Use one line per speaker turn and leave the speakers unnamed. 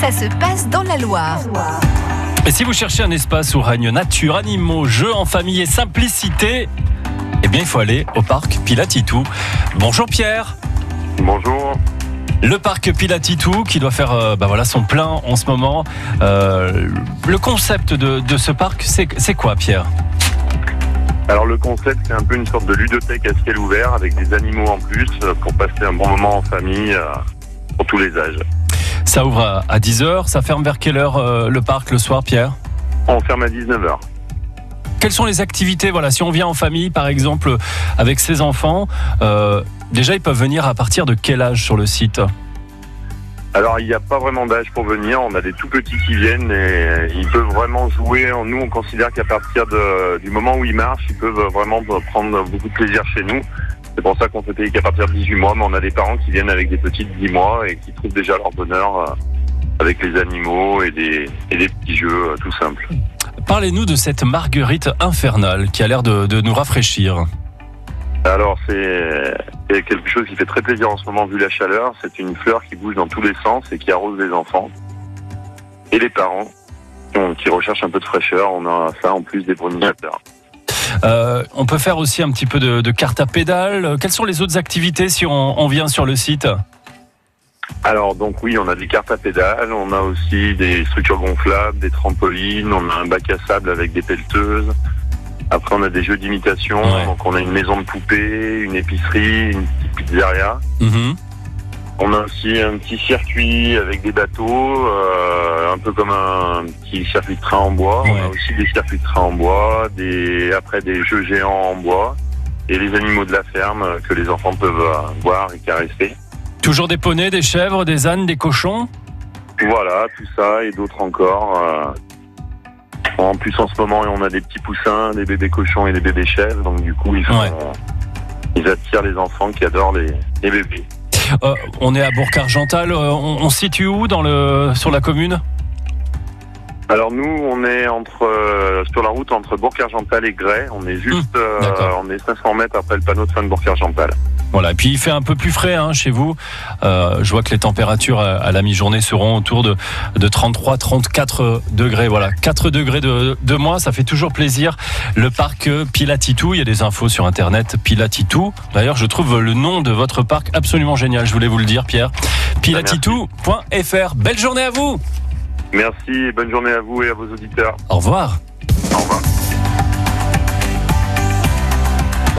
ça se passe dans la Loire.
Et si vous cherchez un espace où règne nature, animaux, jeux en famille et simplicité, eh bien il faut aller au parc Pilatitou. Bonjour Pierre.
Bonjour.
Le parc Pilatitou qui doit faire euh, bah voilà, son plein en ce moment. Euh, le concept de, de ce parc, c'est c'est quoi Pierre?
Alors le concept, c'est un peu une sorte de ludothèque à ciel ouvert avec des animaux en plus euh, pour passer un bon moment en famille euh, pour tous les âges.
Ça ouvre à, à 10h, ça ferme vers quelle heure euh, le parc le soir Pierre
On ferme à 19h.
Quelles sont les activités Voilà, si on vient en famille, par exemple, avec ses enfants, euh, déjà ils peuvent venir à partir de quel âge sur le site?
Alors il n'y a pas vraiment d'âge pour venir, on a des tout petits qui viennent et ils peuvent vraiment jouer. Nous on considère qu'à partir de- du moment où ils marchent, ils peuvent vraiment prendre beaucoup de plaisir chez nous. C'est pour ça qu'on peut payer qu'à partir de 18 mois, mais on a des parents qui viennent avec des petits de 10 mois et qui trouvent déjà leur bonheur euh, avec les animaux et des, et des petits jeux euh, tout simples.
Parlez-nous de cette marguerite infernale qui a l'air de, de nous rafraîchir.
Alors c'est quelque chose qui fait très plaisir en ce moment vu la chaleur. C'est une fleur qui bouge dans tous les sens et qui arrose les enfants et les parents qui recherchent un peu de fraîcheur. On a ça en plus des pollinisateurs.
Euh, on peut faire aussi un petit peu de, de carte à pédale. Quelles sont les autres activités si on, on vient sur le site
Alors donc oui, on a des cartes à pédales, on a aussi des structures gonflables, des trampolines, on a un bac à sable avec des pelleteuses. Après on a des jeux d'imitation,
Ouais.
donc on a une maison de poupées, une épicerie, une petite pizzeria.
Mhm.
On a aussi un petit circuit avec des bateaux, euh, un peu comme un petit circuit de train en bois. On a aussi des circuits de train en bois, des après des jeux géants en bois et les animaux de la ferme que les enfants peuvent euh, voir et caresser.
Toujours des poneys, des chèvres, des ânes, des cochons?
Voilà, tout ça et d'autres encore. euh. En plus, en ce moment, on a des petits poussins, des bébés cochons et des bébés chèvres. Donc, du coup, ils, font-
Ouais.
ils attirent les enfants qui adorent les, les bébés.
Euh, On est à Bourg-Argental. euh, on, on se situe où dans le, sur la commune?
Alors, nous, on est entre, euh, sur la route entre Bourg-Argental et Grès. On est juste, euh,
Hum, d'accord.
on est 500 mètres après le panneau de fin de Bourg-Argental.
Voilà, et puis il fait un peu plus frais hein, chez vous. Euh, je vois que les températures à, à la mi-journée seront autour de, de 33, 34 degrés. Voilà, 4 degrés de, de moins, ça fait toujours plaisir. Le parc euh, Pilatitou, il y a des infos sur internet, Pilatitou. D'ailleurs, je trouve le nom de votre parc absolument génial, je voulais vous le dire, Pierre. Pilatitou.fr. Belle journée à vous
Merci, et bonne journée à vous et à vos auditeurs. Au revoir.
Au revoir.